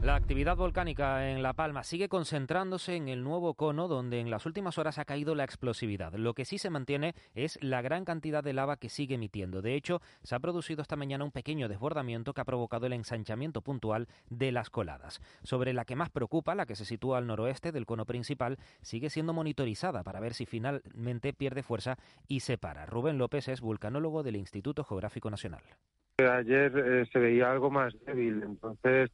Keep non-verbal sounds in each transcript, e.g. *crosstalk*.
La actividad volcánica en La Palma sigue concentrándose en el nuevo cono donde en las últimas horas ha caído la explosividad. Lo que sí se mantiene es la gran cantidad de lava que sigue emitiendo. De hecho, se ha producido esta mañana un pequeño desbordamiento que ha provocado el ensanchamiento puntual de las coladas. Sobre la que más preocupa, la que se sitúa al noroeste del cono principal, sigue siendo monitorizada para ver si finalmente pierde fuerza y se para. Rubén López es vulcanólogo del Instituto Geográfico Nacional. Ayer eh, se veía algo más débil, entonces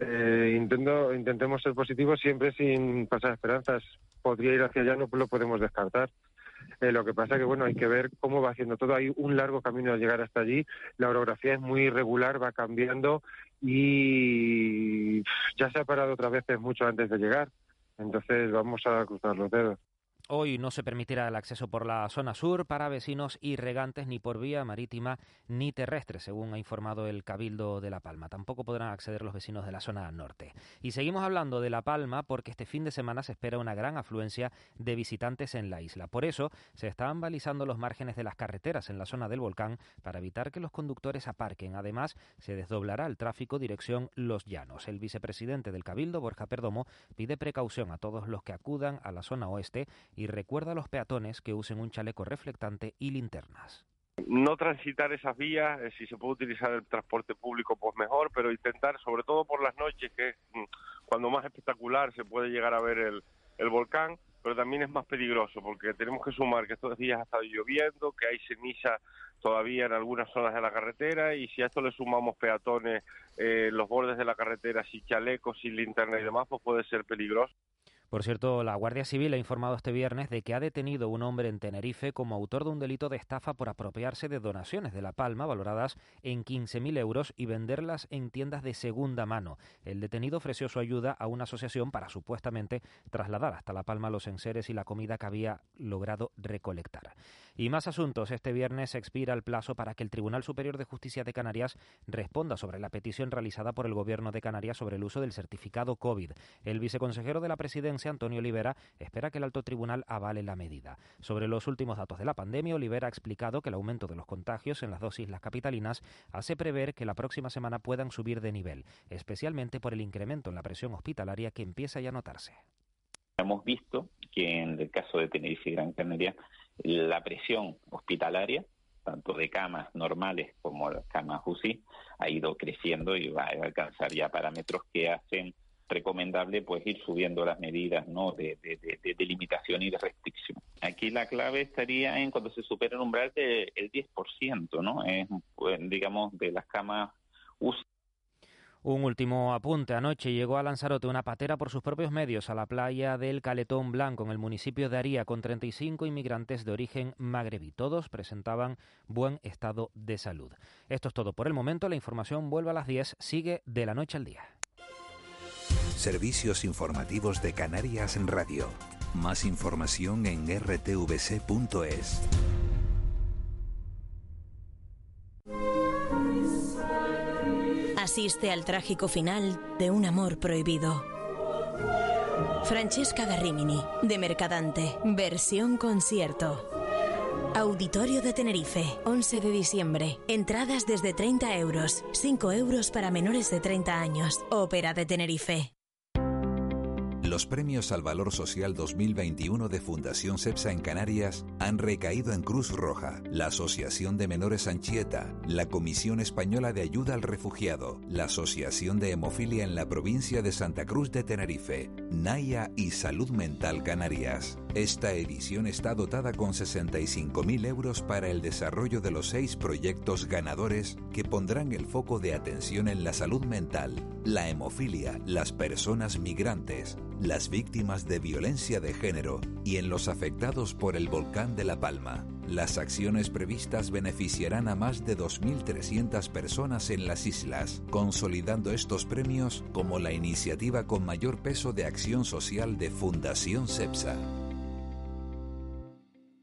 eh, intento, intentemos ser positivos siempre sin pasar esperanzas. Podría ir hacia allá, no lo podemos descartar. Eh, lo que pasa que bueno, hay que ver cómo va haciendo todo. Hay un largo camino a llegar hasta allí. La orografía es muy irregular, va cambiando y ya se ha parado otras veces mucho antes de llegar. Entonces vamos a cruzar los dedos. Hoy no se permitirá el acceso por la zona sur para vecinos y regantes ni por vía marítima ni terrestre, según ha informado el Cabildo de La Palma. Tampoco podrán acceder los vecinos de la zona norte. Y seguimos hablando de La Palma porque este fin de semana se espera una gran afluencia de visitantes en la isla. Por eso se están balizando los márgenes de las carreteras en la zona del volcán para evitar que los conductores aparquen. Además, se desdoblará el tráfico dirección Los Llanos. El vicepresidente del Cabildo, Borja Perdomo, pide precaución a todos los que acudan a la zona oeste y recuerda a los peatones que usen un chaleco reflectante y linternas. No transitar esas vías, eh, si se puede utilizar el transporte público, pues mejor, pero intentar, sobre todo por las noches, que es mm, cuando más espectacular se puede llegar a ver el, volcán, pero también es más peligroso, porque tenemos que sumar que estos días ha estado lloviendo, que hay ceniza todavía en algunas zonas de la carretera y si a esto le sumamos peatones, eh, los bordes de la carretera, sin chalecos, sin linterna y demás, pues puede ser peligroso. Por cierto, la Guardia Civil ha informado este viernes de que ha detenido un hombre en Tenerife como autor de un delito de estafa por apropiarse de donaciones de La Palma valoradas en 15.000 euros y venderlas en tiendas de segunda mano. El detenido ofreció su ayuda a una asociación para supuestamente trasladar hasta La Palma los enseres y la comida que había logrado recolectar. Y más asuntos. Este viernes expira el plazo para que el Tribunal Superior de Justicia de Canarias responda sobre la petición realizada por el Gobierno de Canarias sobre el uso del certificado COVID. El viceconsejero de la presidencia Antonio Olivera, espera que el alto tribunal avale la medida. Sobre los últimos datos de la pandemia, Olivera ha explicado que el aumento de los contagios en las dos islas capitalinas hace prever que la próxima semana puedan subir de nivel, especialmente por el incremento en la presión hospitalaria que empieza ya a notarse. Hemos visto que en el caso de Tenerife y Gran Canaria, la presión hospitalaria tanto de camas normales como camas UCI, ha ido creciendo y va a alcanzar ya parámetros que hacen recomendable pues ir subiendo las medidas ¿no? de, de, limitación y de restricción. Aquí la clave estaría en cuando se supera el umbral del 10%, ¿no? Es, pues, digamos, de las camas UCI. Un último apunte. Anoche llegó a Lanzarote una patera por sus propios medios a la playa del Caletón Blanco en el municipio de Aría con 35 inmigrantes de origen magrebí. Todos presentaban buen estado de salud. Esto es todo por el momento. La información vuelve a las 10. Sigue de la noche al día. Servicios informativos de Canarias en Radio. Más información en rtvc.es. Asiste al trágico final de un amor prohibido. Francesca Garrimini, de Mercadante, versión concierto. Auditorio de Tenerife, 11 de diciembre. Entradas desde 30 euros, 5 euros para menores de 30 años. Ópera de Tenerife. Los premios al Valor Social 2021 de Fundación CEPSA en Canarias han recaído en Cruz Roja, la Asociación de Menores Anchieta, la Comisión Española de Ayuda al Refugiado, la Asociación de Hemofilia en la provincia de Santa Cruz de Tenerife, Naya y Salud Mental Canarias. Esta edición está dotada con 65.000 euros para el desarrollo de los seis proyectos ganadores que pondrán el foco de atención en la salud mental, la hemofilia, las personas migrantes, las víctimas de violencia de género y en los afectados por el volcán de La Palma. Las acciones previstas beneficiarán a más de 2.300 personas en las islas, consolidando estos premios como la iniciativa con mayor peso de acción social de Fundación CEPSA.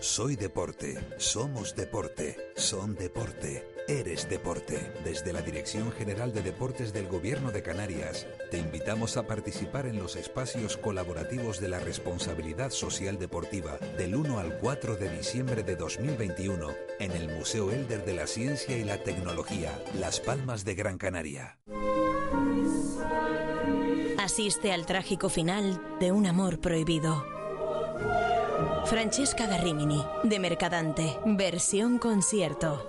Soy deporte, somos deporte, son deporte, eres deporte. Desde la Dirección General de Deportes del Gobierno de Canarias, te invitamos a participar en los espacios colaborativos de la responsabilidad social deportiva del 1 al 4 de diciembre de 2021 en el Museo Elder de la Ciencia y la Tecnología, Las Palmas de Gran Canaria. Asiste al trágico final de un amor prohibido. Francesca Garrimini, de Mercadante, versión concierto.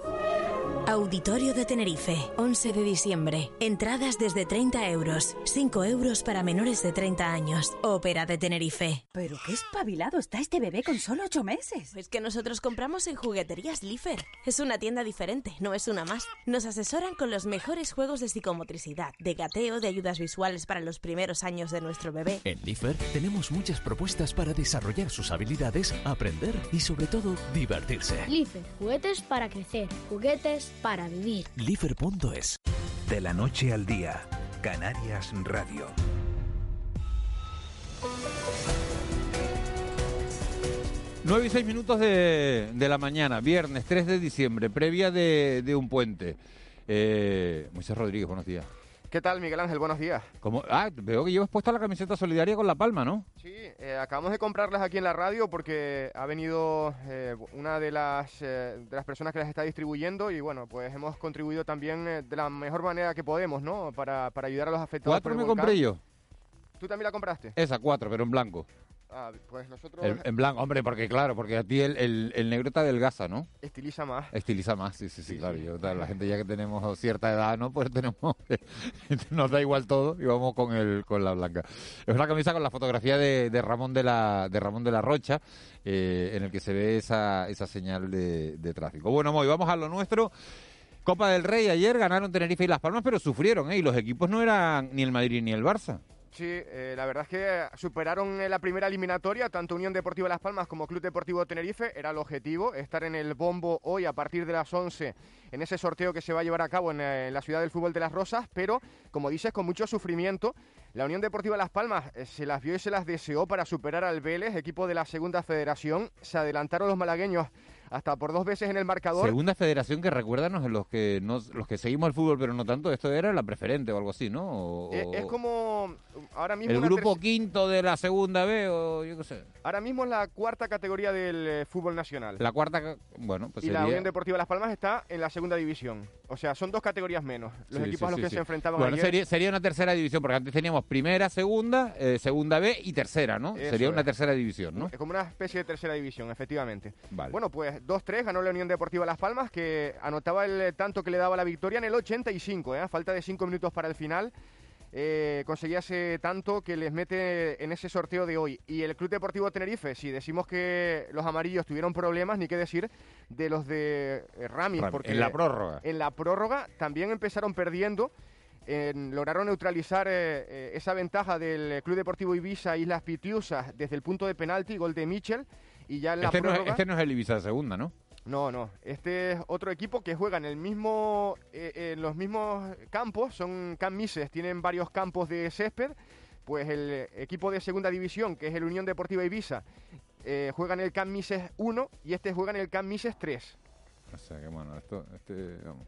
Auditorio de Tenerife, 11 de diciembre. Entradas desde 30 euros, 5 euros para menores de 30 años. Ópera de Tenerife. Pero qué espabilado está este bebé con solo 8 meses. Es que nosotros compramos en Jugueterías Lifer. Es una tienda diferente, no es una más. Nos asesoran con los mejores juegos de psicomotricidad, de gateo, de ayudas visuales para los primeros años de nuestro bebé. En Lifer tenemos muchas propuestas para desarrollar sus habilidades, aprender y sobre todo divertirse. Lifer, juguetes para crecer, juguetes para vivir. Lifer.es. De la noche al día, Canarias Radio. 9 y 6 minutos de, de la mañana, viernes 3 de diciembre, previa de, de un puente. Eh, Moisés Rodríguez, buenos días. ¿Qué tal, Miguel Ángel? Buenos días. ¿Cómo? Ah, veo que llevas puesta la camiseta solidaria con La Palma, ¿no? Sí, eh, acabamos de comprarlas aquí en la radio porque ha venido eh, una de las, eh, de las personas que las está distribuyendo y bueno, pues hemos contribuido también eh, de la mejor manera que podemos, ¿no? Para, para ayudar a los afectados. Cuatro por el me volcán. compré yo. ¿Tú también la compraste? Esa, cuatro, pero en blanco. Ah, pues nosotros En, en blanco, hombre, porque claro, porque a ti el, el, el negro te adelgaza, ¿no? estiliza más. Estiliza más, sí, sí, sí, claro. Yo, la gente ya que tenemos cierta edad, ¿no? Pues tenemos, *laughs* nos da igual todo y vamos con el con la blanca. Es una camisa con la fotografía de, de Ramón de la de Ramón de la Rocha, eh, en el que se ve esa, esa señal de, de tráfico. Bueno, Moy, vamos a lo nuestro. Copa del Rey ayer ganaron Tenerife y Las Palmas, pero sufrieron, ¿eh? Y los equipos no eran ni el Madrid ni el Barça. Sí, eh, la verdad es que superaron en la primera eliminatoria tanto Unión Deportiva Las Palmas como Club Deportivo Tenerife. Era el objetivo, estar en el bombo hoy a partir de las 11 en ese sorteo que se va a llevar a cabo en, eh, en la ciudad del fútbol de Las Rosas, pero como dices, con mucho sufrimiento. La Unión Deportiva Las Palmas eh, se las vio y se las deseó para superar al Vélez, equipo de la segunda federación. Se adelantaron los malagueños hasta por dos veces en el marcador. Segunda federación que recuérdanos los que no, los que seguimos el fútbol, pero no tanto, esto era la preferente o algo así, ¿no? O- Eh, es o- ahora mismo el una grupo quinto de la segunda B o yo qué sé. ahora mismo es la cuarta categoría del eh, fútbol nacional. La cuarta, bueno, pues y la sería... Unión Deportiva Las Palmas está en la segunda división. O sea, son dos categorías menos. Los Sí, equipos sí, a los sí, que se enfrentaban Bueno, ayer. sería, sería una tercera división, porque antes teníamos primera, segunda, eh, segunda B y tercera, ¿no? Eso sería una es. tercera división, ¿no? Es como una especie de tercera división, efectivamente. Vale. Bueno, pues 2-3 ganó la Unión Deportiva Las Palmas, que anotaba el tanto que le daba la victoria en el 85, ¿eh? falta de 5 minutos para el final. Eh, conseguía ese tanto que les mete en ese sorteo de hoy. Y el Club Deportivo Tenerife, si decimos que los amarillos tuvieron problemas, ni qué decir de los de eh, Ramis. Porque en la prórroga. En la prórroga también empezaron perdiendo. en- lograron neutralizar eh, eh, esa ventaja del Club Deportivo Ibiza Islas Pitiusas desde el punto de penalti, gol de Michel. Y ya en la Este no, es, prórroga... este no es el Ibiza de segunda, ¿no? No, no. Este es otro equipo que juega en el mismo, eh, en los mismos campos. Son Camp Mises, tienen varios campos de césped. Pues el equipo de segunda división, que es el Unión Deportiva Ibiza, eh, juega en el Camp Mises 1 y este juega en el Camp Mises 3. O sea, que bueno, esto... Este, vamos.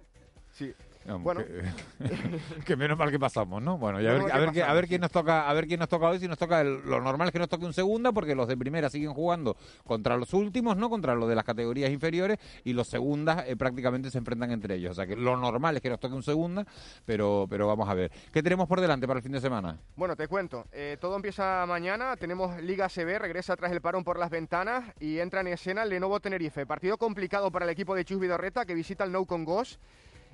Sí. Bueno. que, *laughs* que menos mal que pasamos, ¿no? Bueno, y a ver, a ver, qué- a pasamos, ver quién nos toca, a ver quién nos toca hoy, si nos toca el- lo normal es que nos toque un segunda, porque los de primera siguen jugando contra los últimos, ¿no? Contra los de las categorías inferiores, y los segundas eh, prácticamente se enfrentan entre ellos. O sea que lo normal es que nos toque un segunda, pero, pero vamos a ver. ¿Qué tenemos por delante para el fin de semana? Bueno, te cuento. eh, todo empieza mañana. Tenemos Liga CB, regresa tras el parón por las ventanas y entra en escena el Lenovo Tenerife. Partido complicado para el equipo de Chus Vidorreta que visita el Nou con Gos.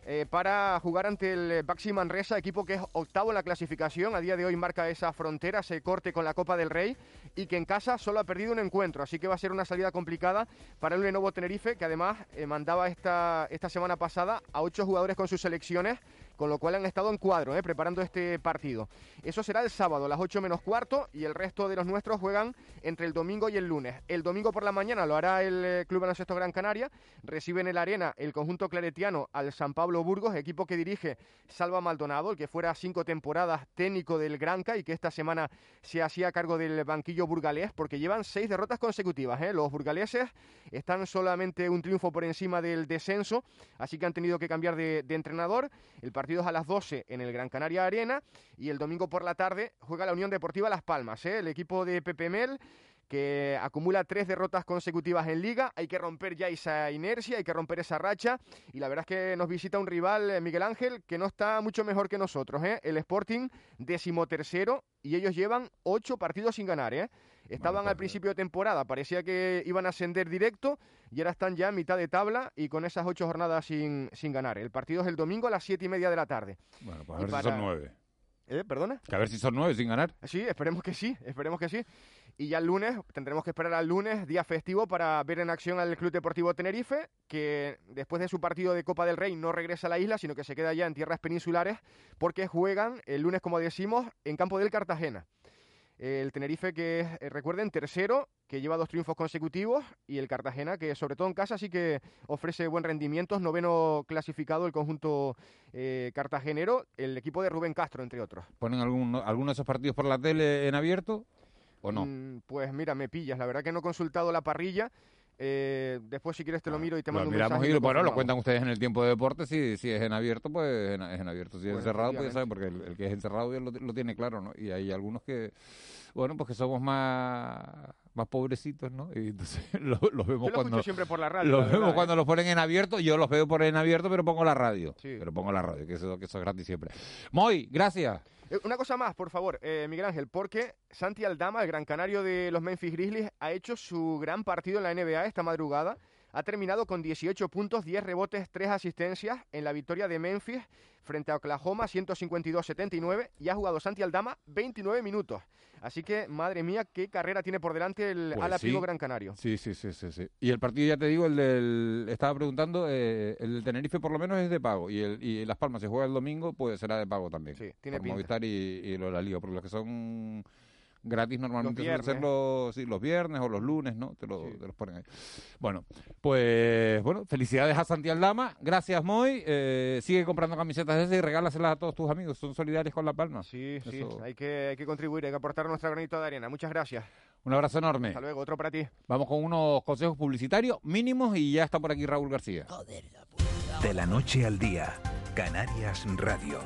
Eh, para jugar ante el Baxi Manresa, equipo que es octavo en la clasificación. A día de hoy marca esa frontera, ese corte con la Copa del Rey y que en casa solo ha perdido un encuentro. Así que va a ser una salida complicada para el Lenovo Tenerife, que además eh, mandaba esta, esta semana pasada a ocho jugadores con sus selecciones con lo cual han estado en cuadro ¿eh? preparando este partido. Eso será el sábado a las 8 menos cuarto y el resto de los nuestros juegan entre el domingo y el lunes. El domingo por la mañana lo hará el eh, Club Baloncesto Gran Canaria, recibe en el Arena el conjunto claretiano al San Pablo Burgos, equipo que dirige Salva Maldonado, el que fuera cinco temporadas técnico del Granca y que esta semana se hacía cargo del banquillo burgalés porque llevan seis derrotas consecutivas. ¿eh? Los burgaleses están solamente un triunfo por encima del descenso, así que han tenido que cambiar de, entrenador. El partido es a las 12 en el Gran Canaria Arena y el domingo por la tarde juega la Unión Deportiva Las Palmas. ¿eh? El equipo de Pepe Mel que acumula tres derrotas consecutivas en liga. Hay que romper ya esa inercia, hay que romper esa racha. Y la verdad es que nos visita un rival, eh, Miguel Ángel, que no está mucho mejor que nosotros. ¿eh? El Sporting, decimotercero, y ellos llevan ocho partidos sin ganar. ¿eh? Estaban al principio de temporada, parecía que iban a ascender directo y ahora están ya a mitad de tabla y con esas ocho jornadas sin, sin ganar. El partido es el domingo a las siete y media de la tarde. Bueno, pues a ver si son nueve. ¿Eh? ¿Perdona? Que a ver si son nueve sin ganar. Sí, esperemos que sí, esperemos que sí. Y ya el lunes, tendremos que esperar al lunes, día festivo, para ver en acción al Club Deportivo Tenerife, que después de su partido de Copa del Rey no regresa a la isla, sino que se queda ya en tierras peninsulares, porque juegan el lunes, como decimos, en campo del Cartagena. El Tenerife que es, eh, recuerden, tercero, que lleva dos triunfos consecutivos, y el Cartagena que sobre todo en casa sí que ofrece buen rendimiento, noveno clasificado el conjunto eh, cartagenero, el equipo de Rubén Castro, entre otros. ¿Ponen algún, alguno de esos partidos por la tele en abierto? ¿O no? Mm, pues mira, me pillas. La verdad que no he consultado la parrilla. Eh, después, si quieres, te lo ah, miro y te mando un mensaje. Y bueno, lo cuentan ustedes en el tiempo de deporte. Si, si es en abierto, pues es en abierto. Si es encerrado, pues ya porque el, que es encerrado ya lo, lo, tiene claro, ¿no? Y hay algunos que, bueno, pues que somos más más pobrecitos, ¿no? Y entonces *laughs* los, vemos cuando siempre por la radio. Los vemos cuando ¿eh? los ponen en abierto, yo los veo por en abierto, pero pongo la radio. Pero pongo la radio, que eso, que eso es gratis siempre. Moy, gracias. Eh, una cosa más, por favor, eh, Miguel Ángel, porque Santi Aldama, el gran canario de los Memphis Grizzlies, ha hecho su gran partido en la NBA esta madrugada. Ha terminado con 18 puntos, 10 rebotes, 3 asistencias en la victoria de Memphis frente a Oklahoma 152-79 y ha jugado Santi Aldama 29 minutos. Así que, madre mía, qué carrera tiene por delante el pues Gran Canario. Sí, sí, sí, sí, Y el partido, ya te digo, el del... Estaba preguntando, eh, el del Tenerife por lo menos es de pago. Y, el, y Las Palmas, se juega el domingo, pues será de pago también. Sí, tiene por Movistar y, y lo de la Liga. Porque los que son gratis normalmente suelen ser los, los viernes o los lunes, ¿no? Te, lo, los ponen ahí. Bueno, pues bueno, felicidades a Santi Aldama, gracias Moy, eh, sigue comprando camisetas de esas y regálaselas a todos tus amigos, son solidarios con La Palma. Sí, sí, hay que, hay que contribuir, hay que aportar nuestra granito de arena. Muchas gracias. Un abrazo enorme. Hasta luego, otro para ti. Vamos con unos consejos publicitarios mínimos y ya está por aquí Raúl García. De la noche al día, Canarias Radio.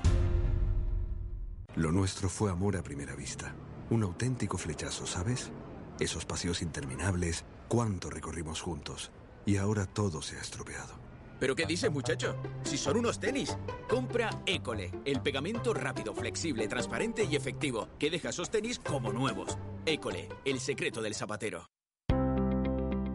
Lo nuestro fue amor a primera vista. Un auténtico flechazo, ¿sabes? Esos paseos interminables, cuánto recorrimos juntos. Y ahora todo se ha estropeado. ¿Pero qué dice, muchacho? Si son unos tenis. Compra École, el pegamento rápido, flexible, transparente y efectivo, que deja esos tenis como nuevos. École, el secreto del zapatero.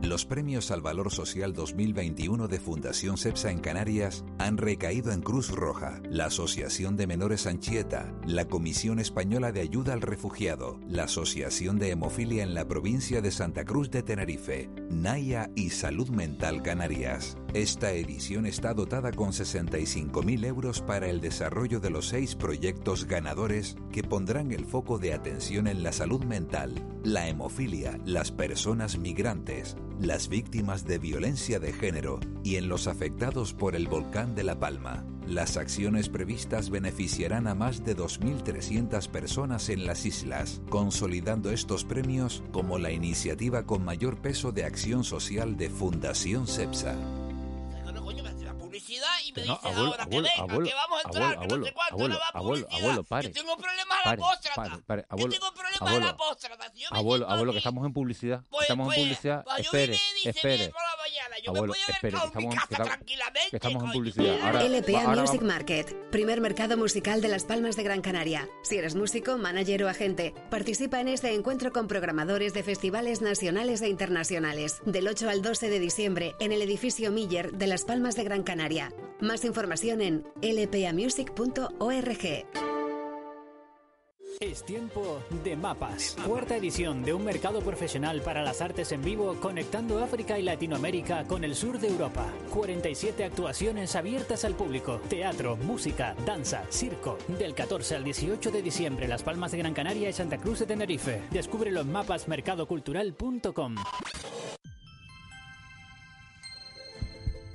Los premios al Valor Social 2021 de Fundación CEPSA en Canarias han recaído en Cruz Roja, la Asociación de Menores Anchieta, la Comisión Española de Ayuda al Refugiado, la Asociación de Hemofilia en la provincia de Santa Cruz de Tenerife, Naya y Salud Mental Canarias. Esta edición está dotada con 65.000 euros para el desarrollo de los seis proyectos ganadores que pondrán el foco de atención en la salud mental, la hemofilia, las personas migrantes, las víctimas de violencia de género y en los afectados por el volcán de La Palma. Las acciones previstas beneficiarán a más de 2.300 personas en las islas, consolidando estos premios como la iniciativa con mayor peso de acción social de Fundación CEPSA y me dice ahora que venga, que vamos a entrar, que no sé cuánto, no va publicidad. Pare, que tengo problemas a la póstrata. Que tengo problemas a la póstrata. Abuelo, abuelo, que estamos en publicidad. Pues, estamos pues, en publicidad. Pues espere, espere. Yo abuelo, me espere, que estamos, que tranquilamente. Que estamos en publicidad. Ahora, LPA ahora Music Market, primer mercado musical de Las Palmas de Gran Canaria. Si eres músico, manager o agente, participa en este encuentro con programadores de festivales nacionales e internacionales. Del 8 al 12 de diciembre, en el edificio Miller de Las Palmas de Gran Canaria. Más información en lpamusic.org. Es tiempo de mapas. Cuarta edición de un mercado profesional para las artes en vivo conectando África y Latinoamérica con el sur de Europa. 47 actuaciones abiertas al público. Teatro, música, danza, circo. Del 14 al 18 de diciembre, Las Palmas de Gran Canaria y Santa Cruz de Tenerife. Descúbrelo en mapasmercadocultural.com.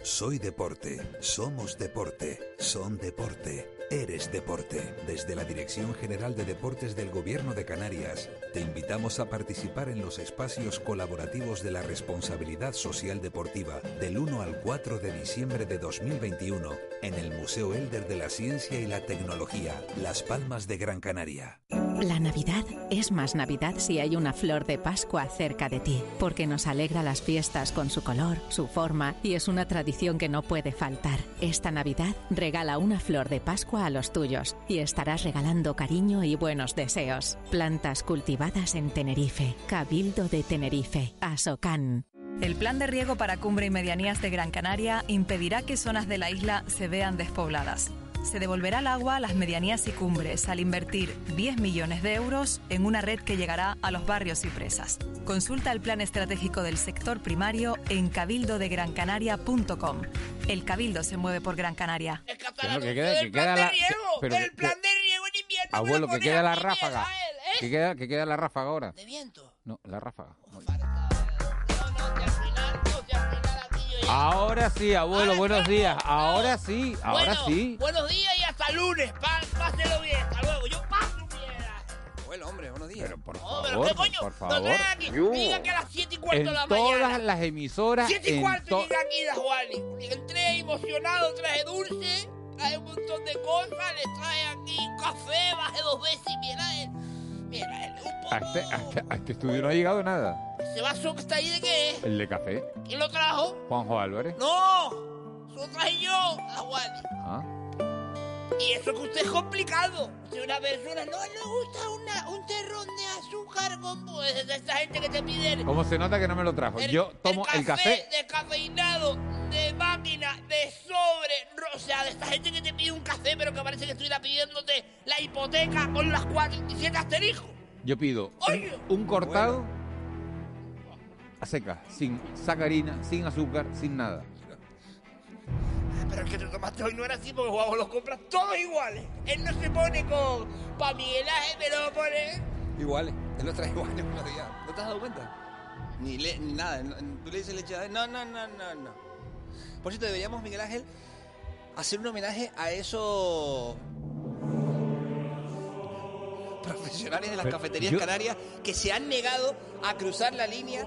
Soy deporte, somos deporte, son deporte, eres deporte. Desde la Dirección General de Deportes del Gobierno de Canarias, te invitamos a participar en los espacios colaborativos de la responsabilidad social deportiva del 1 al 4 de diciembre de 2021 en el Museo Elder de la Ciencia y la Tecnología, Las Palmas de Gran Canaria. La Navidad es más Navidad si hay una flor de Pascua cerca de ti, porque nos alegra las fiestas con su color, su forma y es una tradición que no puede faltar. Esta Navidad regala una flor de Pascua a los tuyos y estarás regalando cariño y buenos deseos. Plantas cultivadas en Tenerife, Cabildo de Tenerife, Asocan. El plan de riego para cumbre y medianías de Gran Canaria impedirá que zonas de la isla se vean despobladas. Se devolverá el agua a las medianías y cumbres al invertir 10 millones de euros en una red que llegará a los barrios y presas. Consulta el plan estratégico del sector primario en cabildodegrancanaria.com. El cabildo se mueve por Gran Canaria. Pero que queda, que queda la, pero que- que- abuelo, que queda la ráfaga. Que queda, que queda la ráfaga ahora. De viento. No, la ráfaga. Ahora sí, abuelo, buenos días. Ahora sí, ahora Bueno, sí. Buenos hasta lunes. Pa- páselo bien. Hasta luego. Yo paso bien. Bueno, hombre, buenos días. Pero por No, pero favor, qué coño. por No favor. traes aquí. Diga que a las 7 y cuarto En de la todas mañana. las emisoras, 7 y cuarto to- llega aquí la Juani. Entré emocionado, traje dulce, traje un montón de cosas, le traje aquí un café, bajé dos veces y mira él. Mira él, un a este, a este- a este estudio no ha llegado nada. Ese vaso que está ahí de qué es? El de café, ¿Quién lo trajo? Juanjo Álvarez. No, eso lo traje yo, la Juani. Ah. Y eso que usted es complicado. Si una persona no le gusta una, un terrón de azúcar con pues esta gente que te pide el, ¿Cómo se nota que no me lo trajo? Yo tomo el café. descafeinado, de máquina, de sobre, o sea, de esta gente que te pide un café pero que parece que estuviera pidiéndote la hipoteca con las 47 asteriscos. Yo pido un, un cortado a seca, sin sacarina, sin azúcar, sin nada. Pero el que te tomaste hoy no era así porque Juanjo los compras todos iguales. Él no se pone con pa' Miguel Ángel, me lo pone. Iguales. Él los trae iguales *laughs* buenos días. ¿No te has dado cuenta? Ni, le, ni nada. Tú le dices leche de- No, no, no, no, no. Por cierto, deberíamos, Miguel Ángel, hacer un homenaje a esos profesionales de las Pero cafeterías yo- canarias que se han negado a cruzar la línea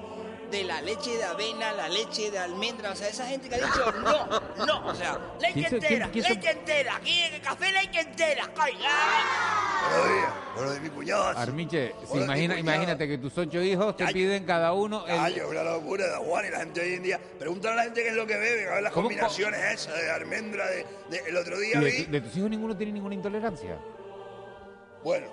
de la leche de avena, la leche de almendra, o sea, esa gente que ha dicho no, no, o sea, Leche ¿Quién se- entera, leche entera. Aquí en el café leche entera. ¡Ay, Buenos días, buenos días, mi cuñado. Armiche, si imagina, imagínate que tus ocho hijos te piden cada uno el... Ay, una locura de Juan y la gente hoy en día. Pregúntale a la gente qué es lo que bebe, a ver las ¿Cómo- combinaciones esas de almendra. De, de- el otro ¿Y día de, vi. tu- de tus hijos ninguno tiene ninguna intolerancia? Bueno,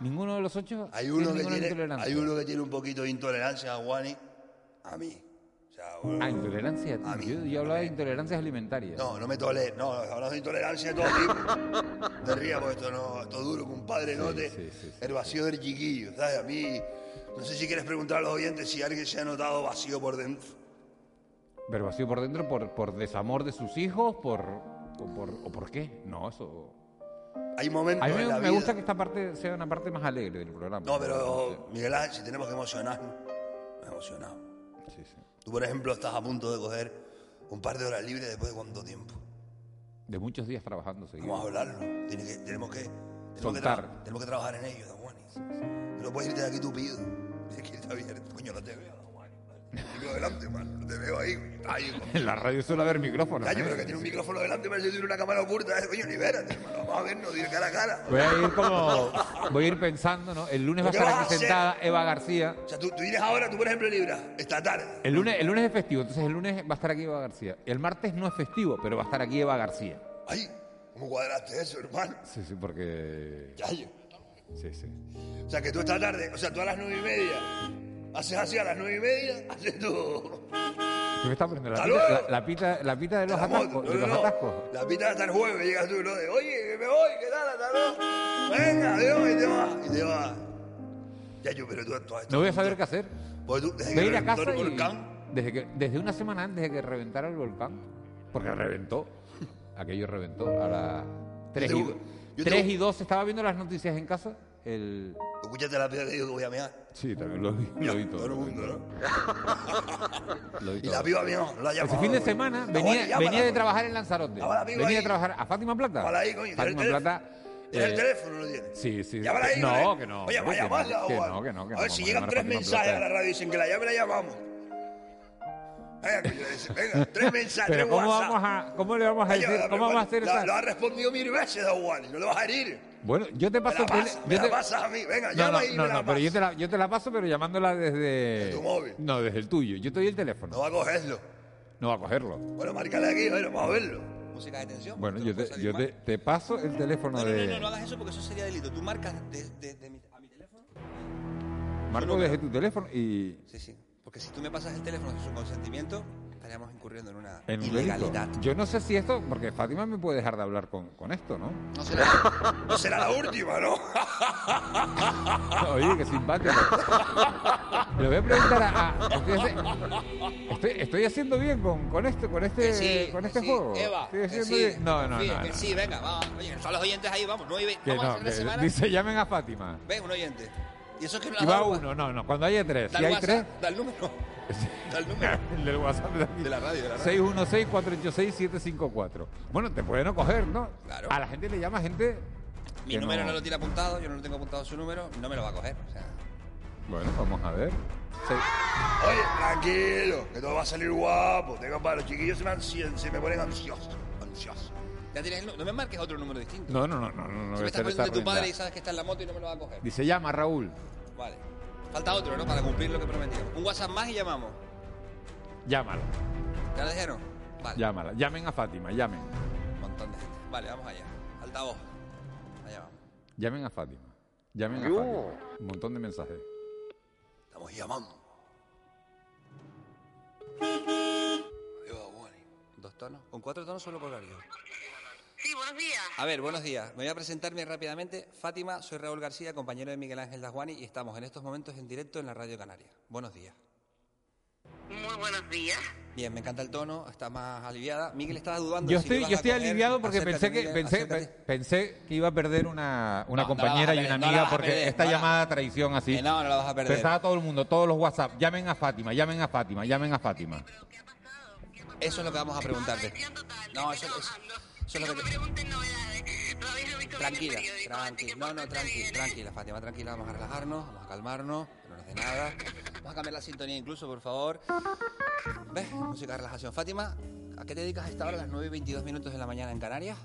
¿Ninguno de los ocho hay uno, que tiene, hay uno que tiene un poquito de intolerancia a Juani. A mí. O sea, bueno, Ah, intolerancia. Yo, yo hablaba de intolerancias alimentarias. no, no me tolero. No, hablamos de intolerancia de todo tipo. Te rías porque esto, no, esto es duro, compadre. no te, El vacío del chiquillo, ¿sabes? A mí. No sé si quieres preguntar a los oyentes si alguien se ha notado vacío por dentro. Pero vacío por dentro por, por desamor de sus hijos, por, o por, o por qué. No, eso... Hay momentos A mí en me, la me vida- gusta que esta parte sea una parte más alegre del programa. No, pero Miguel Ángel, si tenemos que emocionarnos, nos emocionamos. Tú, por ejemplo, estás a punto de coger un par de horas libres después de cuánto tiempo. De muchos días trabajando seguidos. Vamos a hablarlo. Tiene que- tenemos, que, tenemos, que Soltar. tenemos que trabajar en ello, don Juanis. No puedes irte de aquí tupido. *laughs* Tienes que irte abierto. Coño, no te veo, don Juanis. Te veo delante, man. Te veo ahí. Coño. En la radio suele haber micrófonos. Coño, ¿eh? pero que tiene un micrófono delante, parece que tiene una cámara oculta. eh. Coño, libérate, hermano. Vamos a vernos, dire cara a cara. Voy a ir como... Voy a ir pensando, ¿no? El lunes va a ¿Qué estar aquí sentada Eva García. O sea, tú, tú vienes ahora, tú, por ejemplo, libras, esta tarde. El lunes, el lunes es festivo, entonces el lunes va a estar aquí Eva García. El martes no es festivo, pero va a estar aquí Eva García. Ay, ¿cómo cuadraste eso, hermano? Sí, sí, porque... Chayo. Sí, sí. O sea, que tú esta tarde, o sea, tú a las nueve y media, haces así a las nueve y media, haces tú... ¿Qué me está poniendo? ¿La pita, la, la pita, la pita de los atascos? no, de no, los no. atascos? La pita hasta el jueves, llegas tú, ¿no? De, oye, que me voy, ¿qué tal? Hasta luego. Venga, adiós, y te vas. Y te vas. Ya yo, pero tú, tú, No voy a saber qué hacer. Pues tú, desde Voy a que ir a reventó casa el y... volcán, Desde, que, desde una semana antes de que reventara el volcán, porque reventó, aquello reventó a las 3 Yo y, te- do- yo te- 3 y 2, estaba viendo las noticias en casa, el... escúchate la piba que digo que voy a mear. Sí, también lo vi, lo vi todo. Todo el lo mundo. ¿no? *laughs* Lo vi Y todo. la piba mío, no la Ese llamo. fin de semana venía, venía de trabajar en Lanzarote. Llámala, amigo, Venía de ahí. trabajar a Fátima Plata. Llámala ahí, coño, tiene Fátima el teléfono. Plata. ¿Tienes el eh, teléfono lo tienes? Sí, sí. Llámala ahí, no, ¿vale? que no. Oye, hombre, vaya que no, llamarla, que o no, que no, que A no. ver, si vamos llegan llamar tres Fátima mensajes Plata. a la radio y dicen que la llame, la llamamos. Venga, que yo decía, venga, tres mensajes, Pero tres ¿cómo, WhatsApp. vamos a, ¿cómo le vamos a Oye, decir? la- ¿Cómo vamos a hacer la- esa? Lo ha respondido mil veces, Don Juan, no le vas a herir. Bueno, yo te Me paso la el tele- pasas, yo me la te- pasas a mí, venga, No, llama no, ahí y no, me la no, pero yo te, la, yo te la paso, pero llamándola desde... ¿De tu móvil? No, desde el tuyo. Yo te doy el teléfono. No va a cogerlo. No va a cogerlo. Bueno, márcale aquí, ver, vamos a verlo. Música de tensión. Bueno, no yo te, yo te, te paso el teléfono No, no, de... no, no, no hagas eso porque eso sería delito. Tú marcas de, de- de mi, a mi teléfono. Marco desde tu teléfono y... Sí, sí. Porque si tú me pasas el teléfono sin su consentimiento, estaríamos incurriendo en una En ilegalidad. Yo no sé si esto... Porque Fátima me puede dejar de hablar con, con esto, ¿no? No será, *laughs* No será la última, ¿no? Oye, qué simpático. Le voy a preguntar a... a- estoy, estoy, haciendo bien con, con esto, con este, sí, con este sí. juego. Eva, Estoy haciendo sí, bien. No, no, no. no. sí, venga, vamos. Oye, son los oyentes ahí, vamos. Nueve, Que vamos a no, hacer la semana. dice llamen a Fátima. Ven, un oyente. Y eso es que no la Y va uno, no, no. Cuando haya tres. Si hay tres, Da el número. El número. *laughs* el del WhatsApp de aquí. De la radio, de la radio. 616-486-754. Bueno, te pueden no coger, ¿no? Claro. A la gente le llama gente. Mi número no. lo tiene apuntado, yo no lo tengo apuntado su número, no me lo va a coger. O sea, Bueno, vamos a ver. Sí. Oye, tranquilo, que todo va a salir guapo. Tengo para los chiquillos se me, ansien- se me ponen ansiosos. Ansiosos. ya tienes no me marques otro número distinto. No, no, no, no, no, no si me estás poniendo de tu padre y sabes que está en la moto y no me lo va a coger. Dice llama Raúl. Vale. Falta otro, ¿no? Para cumplir lo que prometíamos. Un WhatsApp más y llamamos. Llámala, ¿Ya lo dijeron? Vale. llámala. Llamen a Fátima, llamen. Un montón de gente. Vale, vamos allá. Altavoz. Allá vamos. Llamen a Fátima. Llamen a Yo. Fátima. Un montón de mensajes. Estamos llamando. Adiós. ¿Dos tonos? ¿Con cuatro tonos solo colgar yo? Sí, buenos días. A ver, buenos días. Me voy a presentarme rápidamente. Fátima, soy Raúl García, compañero de Miguel Ángel Dasguani y estamos en estos momentos en directo en la Radio Canaria. Buenos días. Muy buenos días. Bien, me encanta el tono, está más aliviada. Miguel estaba dudando. Yo si estoy, ibas yo estoy coger. aliviado porque pensé que Miguel, pensé, pensé que iba a perder una, una No, no compañera vas a y una perder, no amiga a porque perder, esta no la- llamada traición así. Que no, no la vas a perder. Pensaba todo el mundo, todos los WhatsApp, llamen a Fátima, llamen a Fátima, llamen a Fátima. Eso es lo que vamos a preguntarte. No, eso, eso- eso es lo que te... Tranquila, tranquila. No, no, tranquila, tranquila, Fátima, tranquila. Vamos a relajarnos, vamos a calmarnos, que no nos dé nada. Vamos a cambiar la sintonía incluso, por favor. ¿Ves? Música de relajación. Fátima, ¿a qué te dedicas a esta hora, a las 9 y 22 minutos de la mañana en Canarias?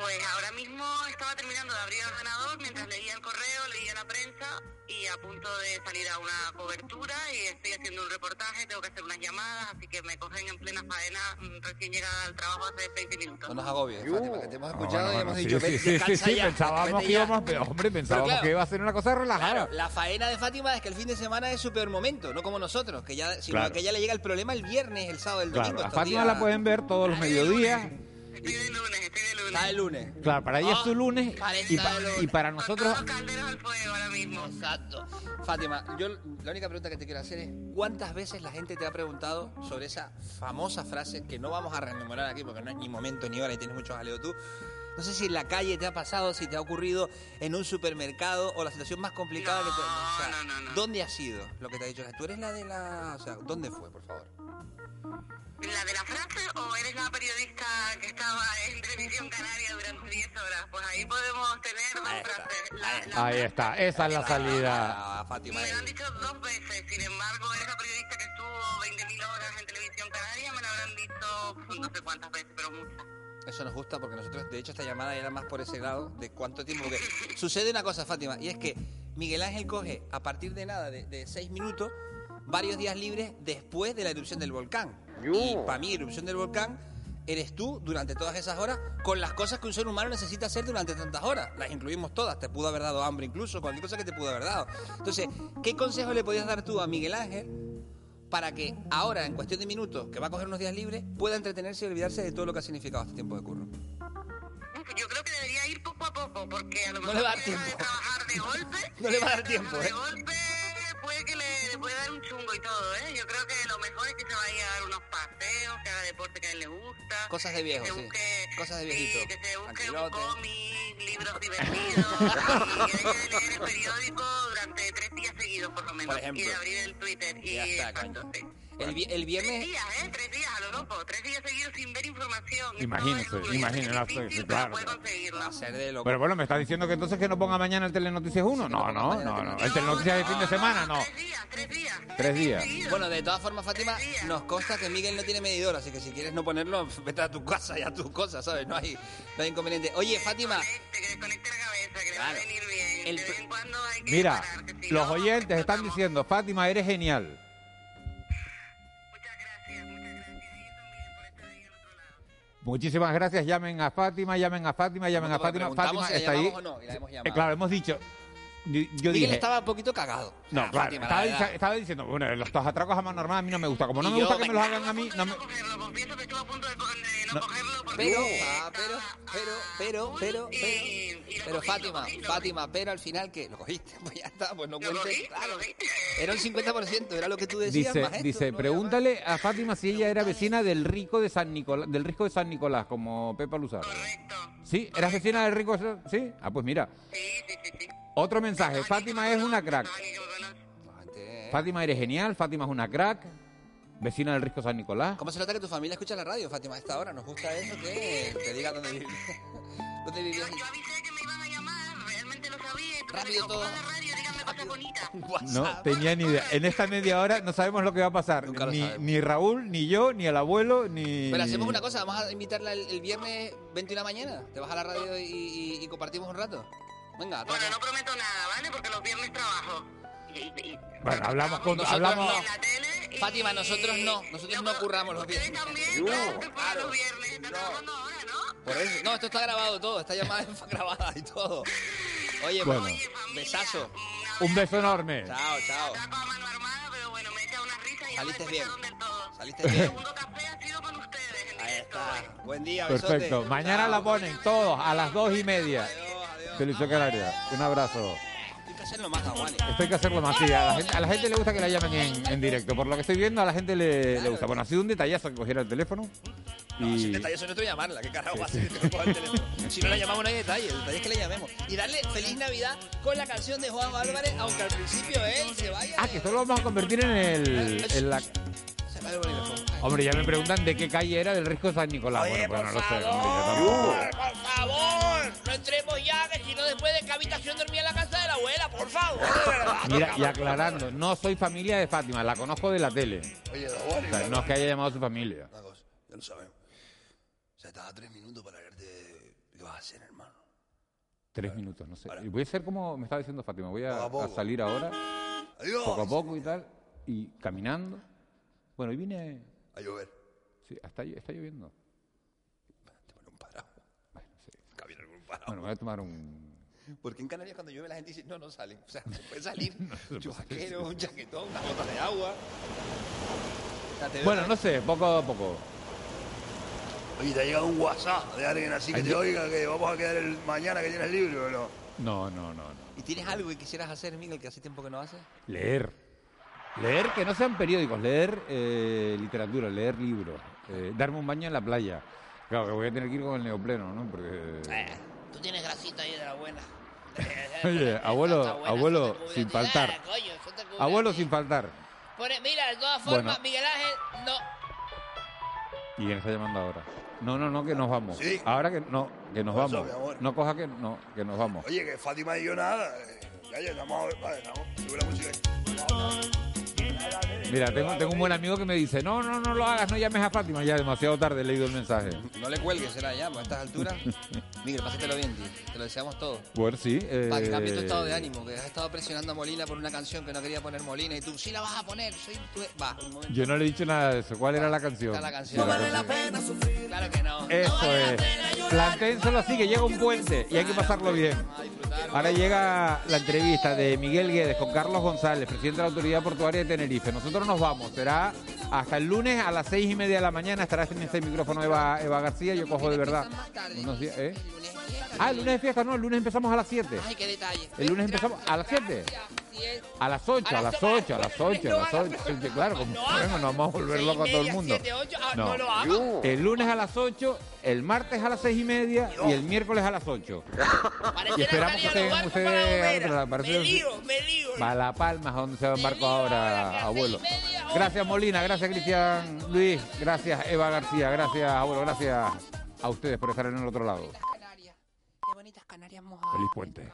Pues ahora mismo estaba terminando de abrir el ordenador mientras leía el correo, leía la prensa y a punto de salir a una cobertura y estoy haciendo un reportaje, tengo que hacer unas llamadas, así que me cogen en plena faena mm, recién llegada al trabajo hace 20 minutos. No nos agobies, Fátima, que te hemos escuchado bueno, y hemos sí, dicho, sí, "Vete, sí, sí, sí, ya, pensábamos que ya". íbamos, pero, hombre, pensábamos claro, que iba a ser una cosa relajada. Claro, la faena de Fátima es que el fin de semana es su peor momento, no como nosotros, que ya, sino Claro. que ya le llega el problema el viernes, el sábado, el domingo. Claro, a Fátima días- la pueden ver todos los mediodías. Está el lunes. Claro, para ella es su lunes parece y, pa- el lunes. y para nosotros Exacto. Fátima, yo la única pregunta que te quiero hacer es ¿cuántas veces la gente te ha preguntado sobre esa famosa frase que no vamos a rememorar aquí porque no es ni momento ni hora y tienes mucho jaleo tú? No sé si en la calle te ha pasado, si te ha ocurrido en un supermercado o la situación más complicada que te... o sea, ¿Dónde ha sido lo que te ha dicho? ¿Tú eres la de la... O sea, ¿dónde fue, por favor? ¿La de la frase o eres la periodista que estaba en Televisión Canaria durante 10 horas? Pues ahí podemos tener dos frases. La- la- Ahí está, esa es la salida. Ah, Fátima. Me lo han dicho dos veces, sin embargo, eres la periodista que estuvo 20.000 horas en Televisión Canaria, me lo habrán dicho pues, no sé cuántas veces, pero muchas. Eso nos gusta porque nosotros, de hecho, esta llamada era más por ese lado de cuánto tiempo. Porque sucede una cosa, Fátima, y es que Miguel Ángel coge a partir de nada, de, de seis minutos, varios días libres después de la erupción del volcán. Y para mí, erupción del volcán eres tú durante todas esas horas con las cosas que un ser humano necesita hacer durante tantas horas. Las incluimos todas. Te pudo haber dado hambre incluso, cualquier cosa que te pudo haber dado. Entonces, ¿qué consejo le podías dar tú a Miguel Ángel para que ahora, en cuestión de minutos, que va a coger unos días libres, pueda entretenerse y olvidarse de todo lo que ha significado este tiempo de curro? Yo creo que debería ir poco a poco, porque a lo No mejor le va a dar tiempo. de trabajar de golpe, *laughs* No le va a dar tiempo, de ¿eh? golpe puede que le, le puede dar un chungo y todo, ¿eh? Yo creo que lo mejor es que se vaya a dar unos paseos, que haga deporte que a él le gusta. Cosas de viejo, que se sí. busque, Cosas de sí, viejito. que se busque un cómic, libros divertidos, y que deje de leer el periódico durante por lo menos. Por ejemplo. Y de abrir el Twitter. Y Ya está, El, el viernes... Tres días, ¿eh? Tres días a lo loco. Tres días seguidos sin ver información. Imagínese, imagínese, claro. De loco. Pero bueno, me está diciendo que entonces que no ponga mañana el Telenoticias 1. No, no, no, no. El Telenoticias de fin de semana, no. Tres días. Bueno, de todas formas, Fátima, nos consta que Miguel no tiene medidor, así que si quieres no ponerlo, *laughs* vete a tu casa y a tus cosas, ¿sabes? No hay, no hay inconveniente. Oye, Fátima. Claro. El pr- Mira, los oyentes están diciendo, Fátima, eres genial. Muchísimas gracias. Llamen a Fátima, llamen a Fátima, llamen a Fátima. Fátima si está ahí. llamamos o no, y la hemos llamado. Eh, claro, hemos dicho. Yo dije. estaba un poquito cagado. No, Ah, claro, Fátima, estaba, dic- estaba diciendo, bueno, los dos atracos a mano normal a mí no me gusta. Como no Y me yo, gusta que me los venga. hagan a mí, no me... No. Pero, ah, pero, pero, pero, pero, pero, pero, Fátima, Fátima, pero al final, ¿qué? ¿Lo cogiste? *laughs* Pues ya está, pues no cuentes, claro. Era un 50%, era lo que tú decías, Dice, más dice, ¿no? pregúntale a Fátima si ella era vecina del rico de San Nicolás, del rico de San Nicolás, como Pepa Luzaro. ¿Sí? ¿Eras vecina del rico? de- ¿Sí? Ah, pues mira. Otro mensaje. Fátima es una crack. Fátima eres genial. Fátima es una crack. Vecina del rico San Nicolás. ¿Cómo se nota que tu familia escucha la radio, Fátima, a esta hora? Nos gusta eso, que te diga dónde vivías. *laughs* ¿Dónde vivías? Rápido todo. *laughs* No tenía ni idea. En esta media hora no sabemos lo que va a pasar. lo Ni, ni Raúl, ni yo, ni el abuelo, ni... Pero hacemos una cosa, vamos a invitarla el, el viernes 20 de la mañana. Te vas a la radio y, y- y compartimos un rato. Venga, Bueno, no prometo nada, ¿vale? Porque los viernes trabajo. Bueno, hablamos con... Nosotros Hablamos... no. Fátima, nosotros no. Nosotros no curramos los viernes. claro. Por eso. No, esto está grabado todo. Esta llamada *laughs* es grabada y todo. Oye, Bueno. pues, besazo. Un beso enorme. Chao, chao. Saliste bien. Saliste bien. Ahí está. Buen día, besote. Perfecto. Mañana la ponen todos a las dos y media. Televisión Canaria. Un abrazo. Hay que hacerlo más, Aguani. Esto hay que hacerlo más. Sí, a, la gente, a la gente le gusta que la llamen en, en directo. Por lo que estoy viendo, a la gente le, le gusta. Bueno, ha sido un detallazo que cogiera el teléfono. No, si Y... el detalle es nuestro llamarla, ¿qué carajo va a hacer que te el teléfono? Si no la llamamos no hay detalle, el detalle es que le llamemos. Y darle feliz Navidad con la canción de Juan Álvarez, aunque al principio él se vaya. Ah, que esto lo vamos a convertir en el... en la-. Hombre, ya me preguntan de qué calle era del Risco San Nicolás. bueno, pues no lo sé. Por favor, no entremos ya, habitación dormía en la casa de la abuela, por favor, de verdad. Mira, y aclarando, no soy familia de Fátima, la conozco de la tele. Oye, O Dabuani, sea, no es que haya llamado a su familia. Una cosa, ya lo sabemos. O sea, estás a tres minutos para verte. ¿Qué vas a hacer, hermano? Tres minutos, no sé. Y voy a ser como me estaba diciendo Fátima, voy a, a a salir ahora, Adiós. poco a poco y tal, y caminando. Bueno, y vine... A llover. Sí, está, llo- está lloviendo. Cabía algún parado. Bueno, me voy a tomar un... Porque en Canarias cuando llueve la gente dice, no, no sale. O sea, se puede salir *laughs* un chubasquero, un chaquetón, una gota de agua. Bueno, no sé, poco a poco. Oye, te ha llegado un WhatsApp de alguien así que te oiga que vamos a quedar el mañana que tienes libre o no. No, no, no, no. ¿Y tienes algo que quisieras hacer, Miguel, que hace tiempo que no haces? Leer. Leer que no sean periódicos, leer eh, literatura, leer libros, eh, darme un baño en la playa. Claro, que voy a tener que ir con el neopleno, ¿no? Porque... Tú tienes grasita ahí de la *laughs* buena. Oye, abuelo, Está buena, abuelo, eso te cubre sin faltar. Ah, coño, Abuelo sin faltar. Pone- mira, de todas formas, Bueno. Miguel Ángel, no. ¿Y quién está llamando ahora? No, no, no, que nos vamos. Sí. Ahora que no, que nos ¿Qué pasó, vamos. No coja que no, que nos vamos. Oye, que Fátima y yo nada. eh, Ya, ya, a ver, vale, estamos. Sube la música. Mira, tengo, tengo un buen amigo que me dice, no, no, no lo hagas, no llames a Fátima. Ya demasiado tarde he leído el mensaje. No le cuelgues, será ya, pues, a estas alturas. *laughs* Miguel, pásatelo bien, tío. Te lo deseamos todos. Pues sí. eh, Para que cambie tu estado de ánimo, que has estado presionando a Molina por una canción que no quería poner Molina y tú, sí la vas a poner, soy tú. Va. Yo no le he dicho nada de eso. ¿Cuál era la canción? Está la canción. Sí, la canción. pena sufrir. Claro que no. Eso es. Planténselo así, que llega un puente y hay que pasarlo bien. Ahora llega la entrevista de Miguel Guedes con Carlos González, presidente de la Autoridad Portuaria de Tenerife. Nosotros nosotros nos vamos. Será hasta el lunes a las seis y media de la mañana. Estará en este micrófono Eva, Eva García. Yo cojo de verdad unos días. ¿eh? Ah, el lunes de fiesta, no, el lunes empezamos a las 7. Ay, qué detalle. El lunes empezamos a las 7. A las 8, a las 8, a las 8, a las 8. Claro, como bueno, nos vamos a volver locos a todo el mundo. ah, No lo hagas. El lunes a las 8, el martes a las 6 y media y el miércoles a las 8. Y esperamos que estén ustedes. Me lío, me lío. Va a La Palma, ¿a dónde se va Marco ahora, abuelo? Gracias, Molina, gracias, Cristian Luis, gracias, Eva García, gracias, abuelo, gracias a ustedes por estar en el otro lado. Qué bonitas Canarias mojadas. Feliz puente.